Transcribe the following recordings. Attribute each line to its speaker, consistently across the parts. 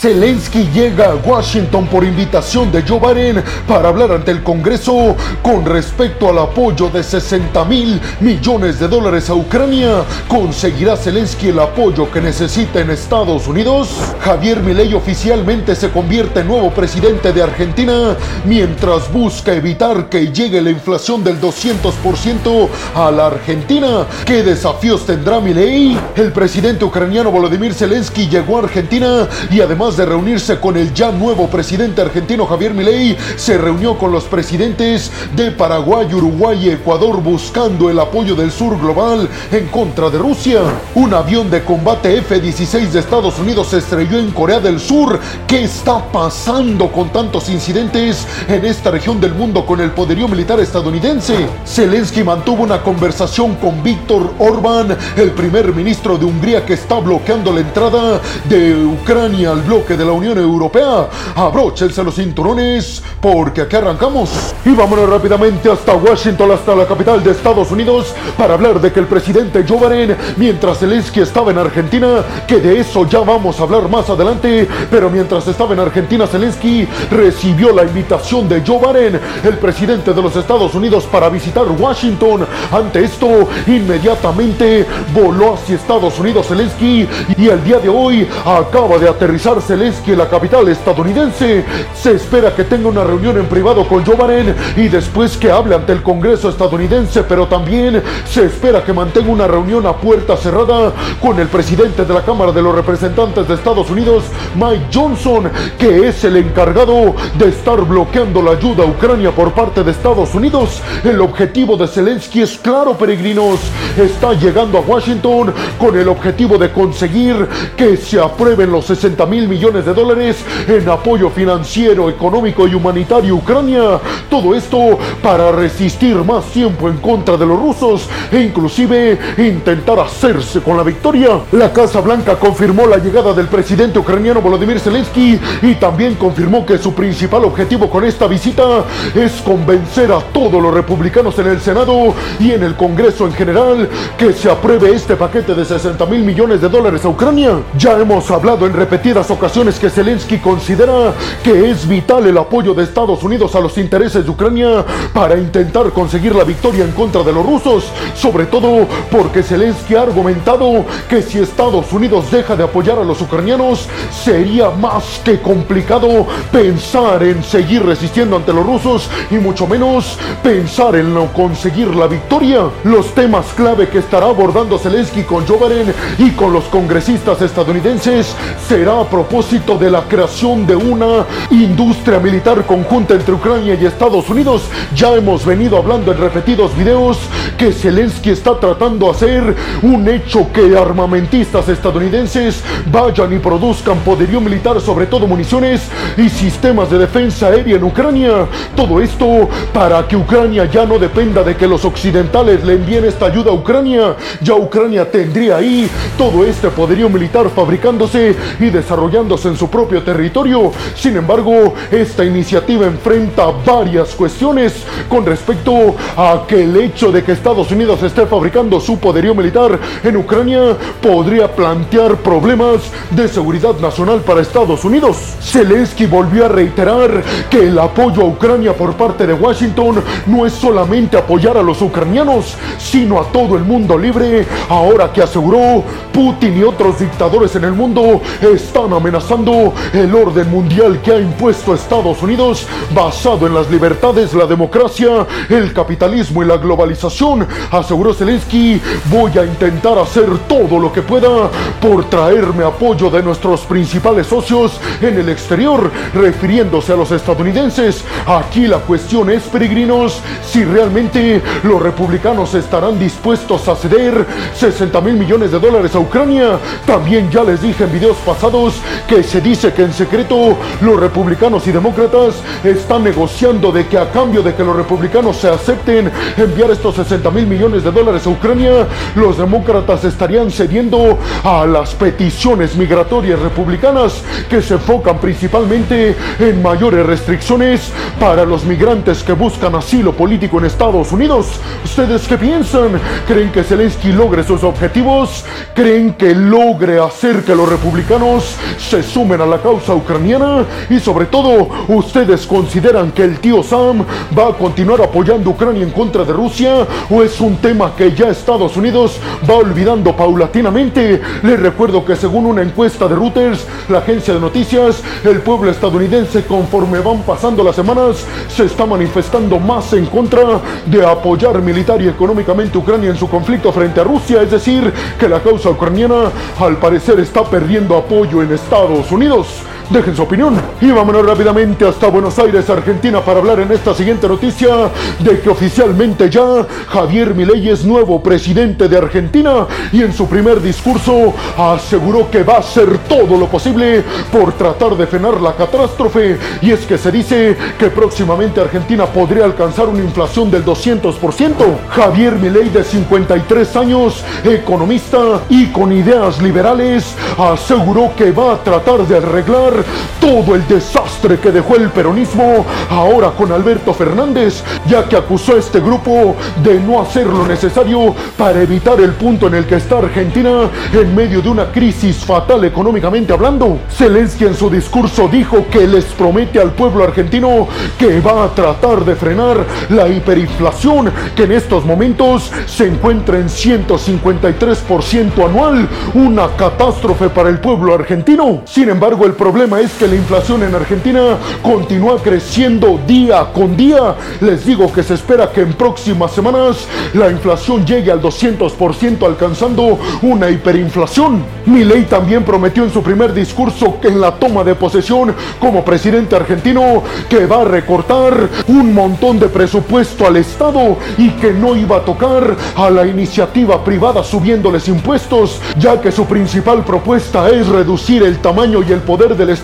Speaker 1: Zelensky llega a Washington por invitación de Joe Biden para hablar ante el Congreso con respecto al apoyo de 60 mil millones de dólares a Ucrania. ¿Conseguirá Zelensky el apoyo que necesita en Estados Unidos? Javier Milei oficialmente se convierte en nuevo presidente de Argentina mientras busca evitar que llegue la inflación del 200% a la Argentina. ¿Qué desafíos tendrá Milei? El presidente ucraniano Volodymyr Zelensky llegó a Argentina y además de reunirse con el ya nuevo presidente argentino Javier Milei, se reunió con los presidentes de Paraguay, Uruguay y Ecuador buscando el apoyo del sur global en contra de Rusia. Un avión de combate F-16 de Estados Unidos se estrelló en Corea del Sur. ¿Qué está pasando con tantos incidentes en esta región del mundo con el poderío militar estadounidense? Zelensky mantuvo una conversación con Víctor Orbán, el primer ministro de Hungría que está bloqueando la entrada de Ucrania al bloque que de la Unión Europea. Abróchense los cinturones porque aquí arrancamos. Y vámonos rápidamente hasta Washington, hasta la capital de Estados Unidos, para hablar de que el presidente Joe Biden, mientras Zelensky estaba en Argentina, que de eso ya vamos a hablar más adelante, pero mientras estaba en Argentina, Zelensky recibió la invitación de Joe Biden, el presidente de los Estados Unidos, para visitar Washington. Ante esto, inmediatamente voló hacia Estados Unidos Zelensky y el día de hoy acaba de aterrizar Zelensky en la capital estadounidense. Se espera que tenga una reunión en privado con Joe Biden y después que hable ante el Congreso estadounidense, pero también se espera que mantenga una reunión a puerta cerrada con el presidente de la Cámara de los Representantes de Estados Unidos, Mike Johnson, que es el encargado de estar bloqueando la ayuda a Ucrania por parte de Estados Unidos. El objetivo de Zelensky es claro, peregrinos. Está llegando a Washington con el objetivo de conseguir que se aprueben los 60 mil millones millones de dólares en apoyo financiero, económico y humanitario a Ucrania. Todo esto para resistir más tiempo en contra de los rusos e inclusive intentar hacerse con la victoria. La Casa Blanca confirmó la llegada del presidente ucraniano Volodymyr Zelensky y también confirmó que su principal objetivo con esta visita es convencer a todos los republicanos en el Senado y en el Congreso en general que se apruebe este paquete de 60 mil millones de dólares a Ucrania. Ya hemos hablado en repetidas ocasiones que Zelensky considera que es vital el apoyo de Estados Unidos a los intereses de Ucrania para intentar conseguir la victoria en contra de los rusos, sobre todo porque Zelensky ha argumentado que si Estados Unidos deja de apoyar a los ucranianos, sería más que complicado pensar en seguir resistiendo ante los rusos y mucho menos pensar en no conseguir la victoria. Los temas clave que estará abordando Zelensky con Joe Biden y con los congresistas estadounidenses será a propósito de la creación de una industria militar conjunta entre Ucrania y Estados Unidos. Ya hemos venido hablando en repetidos videos que Zelensky está tratando de hacer un hecho que armamentistas estadounidenses vayan y produzcan poderío militar, sobre todo municiones y sistemas de defensa aérea en Ucrania. Todo esto para que Ucrania ya no dependa de que los occidentales le envíen esta ayuda a Ucrania. Ya Ucrania tendría ahí todo este poderío militar fabricándose y desarrollando en su propio territorio. Sin embargo, esta iniciativa enfrenta varias cuestiones con respecto a que el hecho de que Estados Unidos esté fabricando su poderío militar en Ucrania podría plantear problemas de seguridad nacional para Estados Unidos. Zelensky volvió a reiterar que el apoyo a Ucrania por parte de Washington no es solamente apoyar a los ucranianos, sino a todo el mundo libre, ahora que aseguró Putin y otros dictadores en el mundo están amenazando el orden mundial que ha impuesto Estados Unidos basado en las libertades, la democracia, el capitalismo y la globalización. Aseguró Zelensky, voy a intentar hacer todo lo que pueda por traerme apoyo de nuestros principales socios en el exterior, refiriéndose a los estadounidenses. Aquí la cuestión es, peregrinos, si realmente los republicanos estarán dispuestos a ceder 60 mil millones de dólares a Ucrania. También ya les dije en videos pasados que se dice que en secreto los republicanos y demócratas están negociando de que a cambio de que los republicanos se acepten enviar estos 60 mil millones de dólares a Ucrania, los demócratas estarían cediendo a las peticiones migratorias republicanas que se enfocan principalmente en mayores restricciones para los migrantes que buscan asilo político en Estados Unidos. ¿Ustedes qué piensan? ¿Creen que Zelensky logre sus objetivos? ¿Creen que logre hacer que los republicanos se sumen a la causa ucraniana y sobre todo ustedes consideran que el tío Sam va a continuar apoyando Ucrania en contra de Rusia o es un tema que ya Estados Unidos va olvidando paulatinamente. Les recuerdo que según una encuesta de Reuters, la agencia de noticias, el pueblo estadounidense conforme van pasando las semanas se está manifestando más en contra de apoyar militar y económicamente Ucrania en su conflicto frente a Rusia, es decir, que la causa ucraniana al parecer está perdiendo apoyo en Estados Unidos. Dejen su opinión. Y vámonos rápidamente hasta Buenos Aires, Argentina, para hablar en esta siguiente noticia de que oficialmente ya Javier Milei es nuevo presidente de Argentina y en su primer discurso aseguró que va a hacer todo lo posible por tratar de frenar la catástrofe. Y es que se dice que próximamente Argentina podría alcanzar una inflación del 200%. Javier Milei, de 53 años, economista y con ideas liberales, aseguró que va a tratar de arreglar todo el desastre que dejó el peronismo ahora con Alberto Fernández, ya que acusó a este grupo de no hacer lo necesario para evitar el punto en el que está Argentina en medio de una crisis fatal económicamente hablando. Zelensky en su discurso dijo que les promete al pueblo argentino que va a tratar de frenar la hiperinflación que en estos momentos se encuentra en 153% anual, una catástrofe para el pueblo argentino. Sin embargo, el problema es que la inflación en Argentina continúa creciendo día con día. Les digo que se espera que en próximas semanas la inflación llegue al 200% alcanzando una hiperinflación. Milei también prometió en su primer discurso que en la toma de posesión como presidente argentino que va a recortar un montón de presupuesto al Estado y que no iba a tocar a la iniciativa privada subiéndoles impuestos, ya que su principal propuesta es reducir el tamaño y el poder del Estado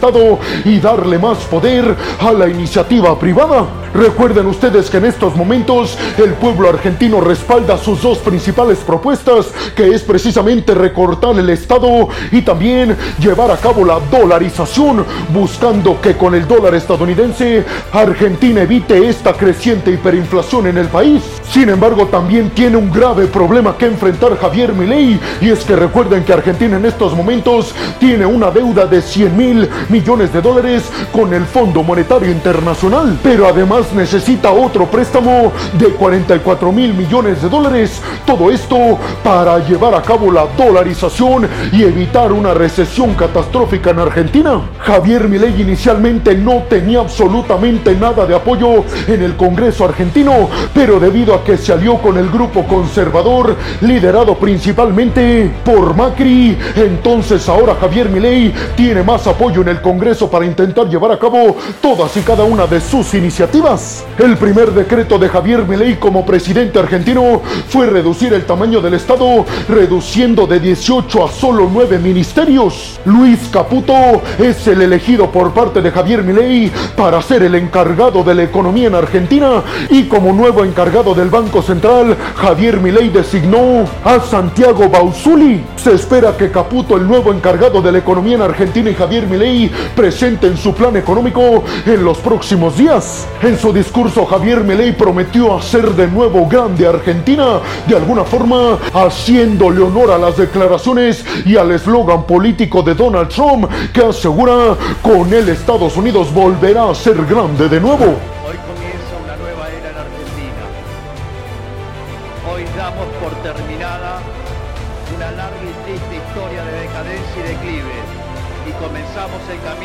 Speaker 1: y darle más poder a la iniciativa privada. Recuerden ustedes que en estos momentos el pueblo argentino respalda sus dos principales propuestas, que es precisamente recortar el Estado y también llevar a cabo la dolarización, buscando que con el dólar estadounidense Argentina evite esta creciente hiperinflación en el país. Sin embargo, también tiene un grave problema que enfrentar Javier Milei y es que recuerden que Argentina en estos momentos tiene una deuda de 100 mil millones de dólares con el Fondo Monetario Internacional, pero además necesita otro préstamo de 44 mil millones de dólares. Todo esto para llevar a cabo la dolarización y evitar una recesión catastrófica en Argentina. Javier Milei inicialmente no tenía absolutamente nada de apoyo en el Congreso argentino, pero debido a que se alió con el grupo conservador liderado principalmente por Macri, entonces ahora Javier Milei tiene más apoyo el Congreso para intentar llevar a cabo todas y cada una de sus iniciativas. El primer decreto de Javier Milei como presidente argentino fue reducir el tamaño del Estado, reduciendo de 18 a solo 9 ministerios. Luis Caputo es el elegido por parte de Javier Milei para ser el encargado de la economía en Argentina y como nuevo encargado del Banco Central, Javier Milei designó a Santiago Bausuli. Se espera que Caputo, el nuevo encargado de la economía en Argentina y Javier Milei presente en su plan económico en los próximos días. En su discurso, Javier Milei prometió hacer de nuevo grande Argentina, de alguna forma haciéndole honor a las declaraciones y al eslogan político de Donald Trump que asegura con él Estados Unidos volverá a ser grande de nuevo.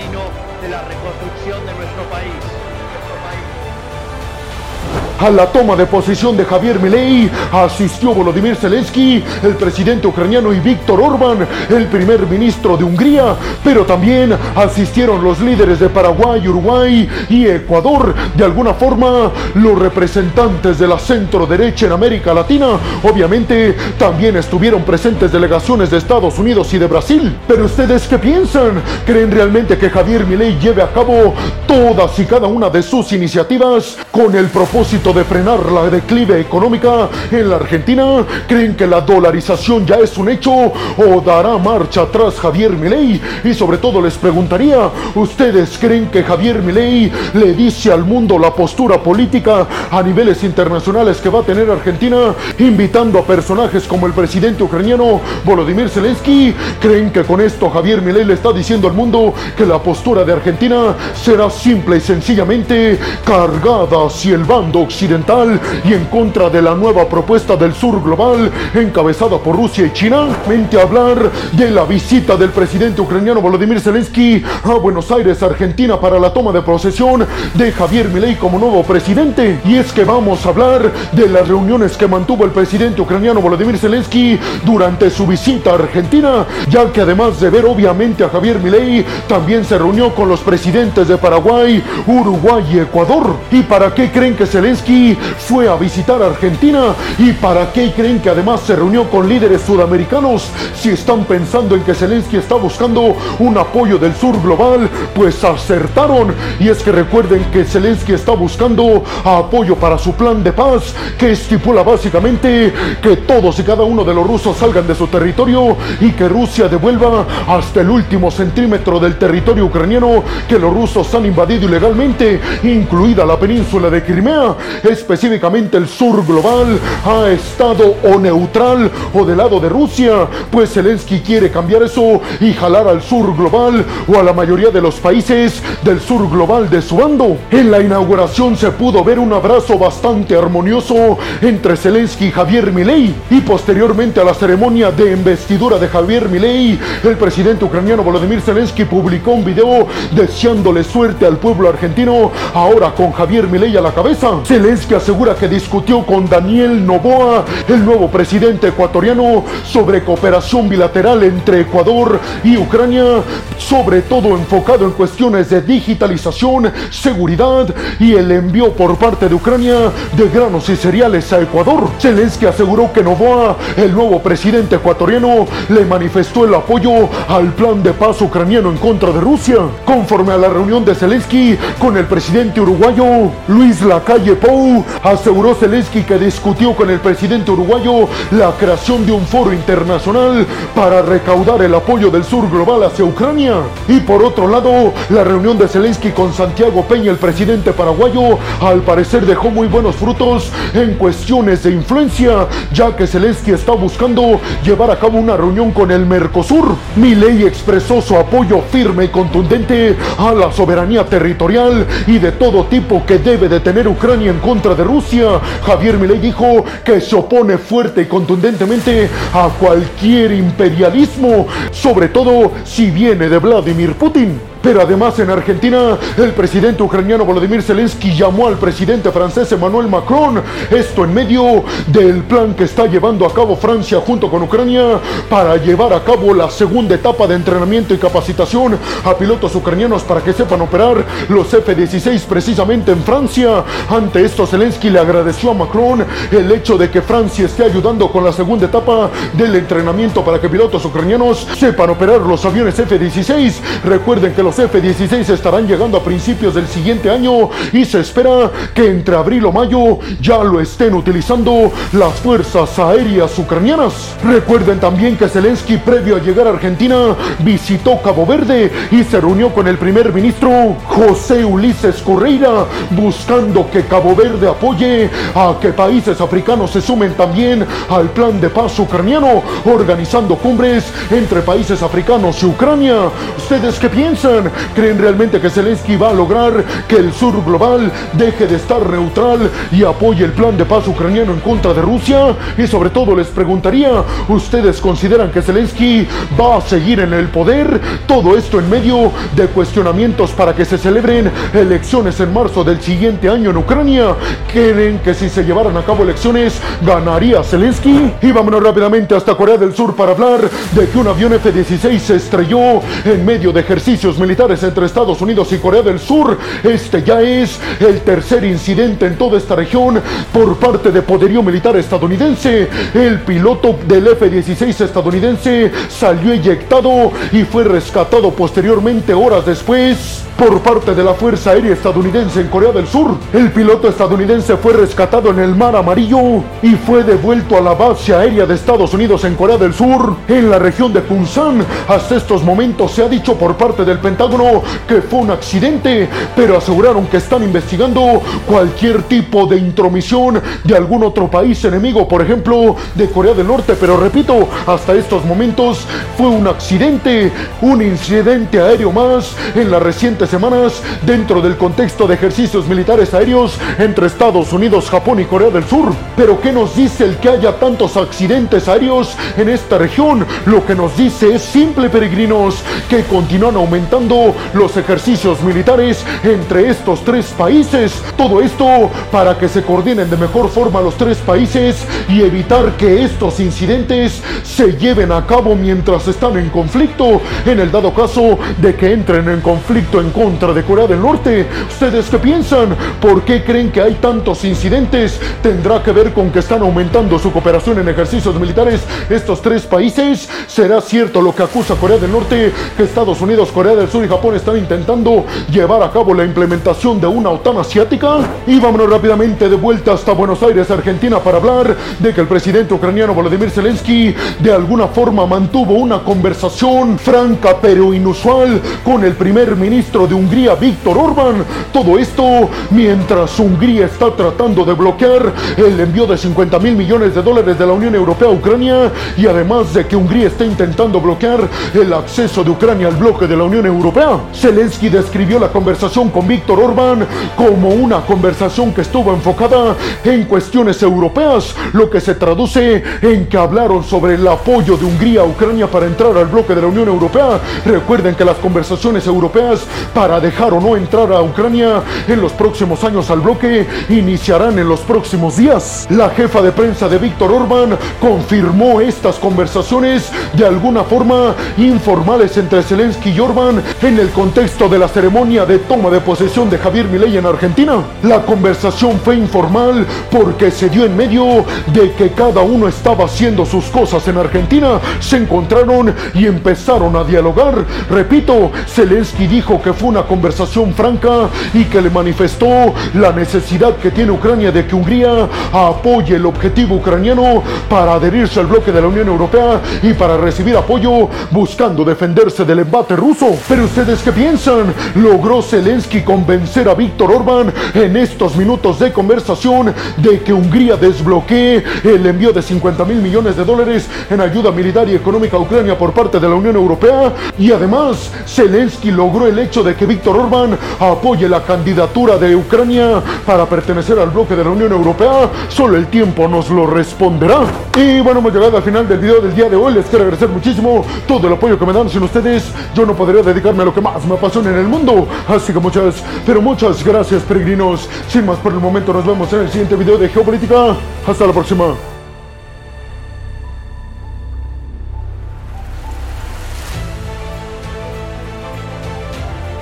Speaker 2: Camino de la reconstrucción de nuestro país.
Speaker 1: A la toma de posición de Javier Milei asistió Volodymyr Zelensky, el presidente ucraniano, y Víctor Orbán, el primer ministro de Hungría, pero también asistieron los líderes de Paraguay, Uruguay y Ecuador. De alguna forma, los representantes de la centro derecha en América Latina, obviamente, también estuvieron presentes delegaciones de Estados Unidos y de Brasil. Pero ustedes qué piensan? ¿Creen realmente que Javier Milei lleve a cabo todas y cada una de sus iniciativas con el propósito de frenar la declive económica en la Argentina? ¿Creen que la dolarización ya es un hecho o dará marcha atrás Javier Milei? Y sobre todo les preguntaría, ¿ustedes creen que Javier Milei le dice al mundo la postura política a niveles internacionales que va a tener Argentina, invitando a personajes como el presidente ucraniano Volodymyr Zelensky? ¿Creen que con esto Javier Milei le está diciendo al mundo que la postura de Argentina será simple y sencillamente cargada hacia el bando occidental y en contra de la nueva propuesta del sur global encabezada por Rusia y China? Mente hablar de la visita del presidente ucraniano Volodymyr Zelensky a Buenos Aires, Argentina para la toma de posesión de Javier Milei como nuevo presidente. Y es que vamos a hablar de las reuniones que mantuvo el presidente ucraniano Volodymyr Zelensky durante su visita a Argentina, ya que además de ver obviamente a Javier Milei, también se reunió con los presidentes de Paraguay, Uruguay y Ecuador. ¿Y para qué creen que Zelensky fue a visitar Argentina? ¿Y para qué creen que además se reunió con líderes sudamericanos? Si están pensando en que Zelensky está buscando un apoyo del sur global, pues acertaron. Y es que recuerden que Zelensky está buscando apoyo para su plan de paz, que estipula básicamente que todos y cada uno de los rusos salgan de su territorio y que Rusia devuelva hasta el último centímetro del territorio ucraniano que los rusos han invadido ilegalmente, incluida la península de Crimea, específicamente el sur global, ha estado o neutral o del lado de Rusia, pues Zelensky quiere cambiar eso y jalar al sur global o a la mayoría de los países del sur global de su bando. En la inauguración se pudo ver un abrazo bastante armonioso entre Zelensky y Javier Milei y posteriormente a la ceremonia de investidura de Javier Milei, el presidente ucraniano Volodymyr Zelensky publicó un video deseándole suerte al pueblo argentino, ahora con Javier Milei a la cabeza. Zelensky asegura que discutió con Daniel Noboa, el nuevo presidente ecuatoriano, sobre cooperación bilateral entre Ecuador y Ucrania, sobre todo enfocado en cuestiones de digitalización, seguridad y el envío por parte de Ucrania de granos y cereales a Ecuador. Zelensky aseguró que Novoa, el nuevo presidente ecuatoriano, le manifestó el apoyo al plan de paz ucraniano en contra de Rusia. Conforme a la reunión de Zelensky con el presidente uruguayo Luis Lacalle Pou, aseguró Zelensky que discutió con el presidente uruguayo la creación de un foro internacional para recaudar el apoyo del sur global hacia Ucrania. Y por otro lado, la reunión de Zelensky con Santiago Peña, el presidente paraguayo, al parecer dejó muy buenos frutos en cuestiones de influencia, ya que Zelensky está buscando llevar a cabo una reunión con el Mercosur. Milei expresó su apoyo firme y contundente a la soberanía territorial y de todo tipo que debe de tener Ucrania en contra de Rusia. Javier Milei dijo que se opone fuerte y contundentemente a cualquier imperialismo, sobre todo si viene de Vladimir Putin. Pero además en Argentina, el presidente ucraniano Volodymyr Zelensky llamó al presidente francés Emmanuel Macron, esto en medio del plan que está llevando a cabo Francia junto con Ucrania para llevar a cabo la segunda etapa de entrenamiento y capacitación a pilotos ucranianos para que sepan operar los F-16 precisamente en Francia. Ante esto, Zelensky le agradeció a Macron el hecho de que Francia esté ayudando con la segunda etapa del entrenamiento para que pilotos ucranianos sepan operar los aviones F-16. Recuerden que los F-16 estarán llegando a principios del siguiente año y se espera que entre abril o mayo ya lo estén utilizando las fuerzas aéreas ucranianas. Recuerden también que Zelensky previo a llegar a Argentina visitó Cabo Verde y se reunió con el primer ministro José Ulises Correira buscando que Cabo Verde apoye a que países africanos se sumen también al plan de paz ucraniano organizando cumbres entre países africanos y Ucrania. ¿Ustedes qué piensan? ¿Creen realmente que Zelensky va a lograr que el sur global deje de estar neutral y apoye el plan de paz ucraniano en contra de Rusia? Y sobre todo les preguntaría, ¿ustedes consideran que Zelensky va a seguir en el poder? Todo esto en medio de cuestionamientos para que se celebren elecciones en marzo del siguiente año en Ucrania. ¿Creen que si se llevaran a cabo elecciones ganaría Zelensky? Y vámonos rápidamente hasta Corea del Sur para hablar de que un avión F-16 se estrelló en medio de ejercicios militares entre Estados Unidos y Corea del Sur. Este ya es el tercer incidente en toda esta región por parte de poderío militar estadounidense. El piloto del F-16 estadounidense salió eyectado y fue rescatado posteriormente horas después por parte de la Fuerza Aérea Estadounidense en Corea del Sur. El piloto estadounidense fue rescatado en el Mar Amarillo y fue devuelto a la base aérea de Estados Unidos en Corea del Sur, en la región de Punsan. Hasta estos momentos se ha dicho por parte del Pentágono que fue un accidente, pero aseguraron que están investigando cualquier tipo de intromisión de algún otro país enemigo, por ejemplo, de Corea del Norte. Pero repito, hasta estos momentos fue un accidente, un incidente aéreo más en las recientes semanas dentro del contexto de ejercicios militares aéreos entre Estados Unidos, Japón y Corea del Sur. Pero ¿qué nos dice el que haya tantos accidentes aéreos en esta región? Lo que nos dice es simple, peregrinos, que continúan aumentando los ejercicios militares entre estos tres países. Todo esto para que se coordinen de mejor forma los tres países y evitar que estos incidentes se lleven a cabo mientras están en conflicto, en el dado caso de que entren en conflicto en contra de Corea del Norte. ¿Ustedes qué piensan? ¿Por qué creen que hay tantos incidentes? ¿Tendrá que ver con que están aumentando su cooperación en ejercicios militares estos tres países? ¿Será cierto lo que acusa Corea del Norte que Estados Unidos, Corea del Sur y Japón están intentando llevar a cabo la implementación de una OTAN asiática? Y vámonos rápidamente de vuelta hasta Buenos Aires, Argentina, para hablar de que el presidente ucraniano Volodymyr Zelensky de alguna forma mantuvo una conversación franca pero inusual con el primer ministro de Hungría, Víctor Orbán. Todo esto mientras Hungría está tratando de bloquear el envío de 50 mil millones de dólares de la Unión Europea a Ucrania y además de que Hungría está intentando bloquear el acceso de Ucrania al bloque de la Unión Europea. Zelensky describió la conversación con Víctor Orbán como una conversación que estuvo enfocada en cuestiones europeas, lo que se traduce en que hablaron sobre el apoyo de Hungría a Ucrania para entrar al bloque de la Unión Europea. Recuerden que las conversaciones europeas para dejar o no entrar a Ucrania en los próximos años al bloque iniciarán en los próximos días. La jefa de prensa de Víctor Orbán confirmó estas conversaciones de alguna forma informales entre Zelensky y Orbán en el contexto de la ceremonia de toma de posesión de Javier Milei en Argentina. La conversación fue informal porque se dio en medio de que cada uno estaba haciendo sus cosas en Argentina. Se encontraron y empezaron a dialogar. Repito, Zelensky dijo que fue una conversación franca y que le manifestó la necesidad que tiene Ucrania de que Hungría apoye el objetivo ucraniano para adherirse al bloque de la Unión Europea y para recibir apoyo buscando defenderse del embate ruso. Pero ustedes qué piensan? ¿Logró Zelensky convencer a Víctor Orbán en estos minutos de conversación de que Hungría desbloquee el envío de 50 mil millones de dólares en ayuda militar y económica a Ucrania por parte de la Unión Europea? Y además, Zelensky logró el hecho de que Víctor Orbán apoye la candidatura de Ucrania para pertenecer al bloque de la Unión Europea. Solo el tiempo nos lo responderá. Y bueno, hemos llegado al final del video del día de hoy. Les quiero agradecer muchísimo todo el apoyo que me dan. Sin ustedes, yo no podría lo que más me apasiona en el mundo. Así que muchas, pero muchas gracias, peregrinos. Sin más por el momento, nos vemos en el siguiente video de Geopolítica. Hasta la próxima.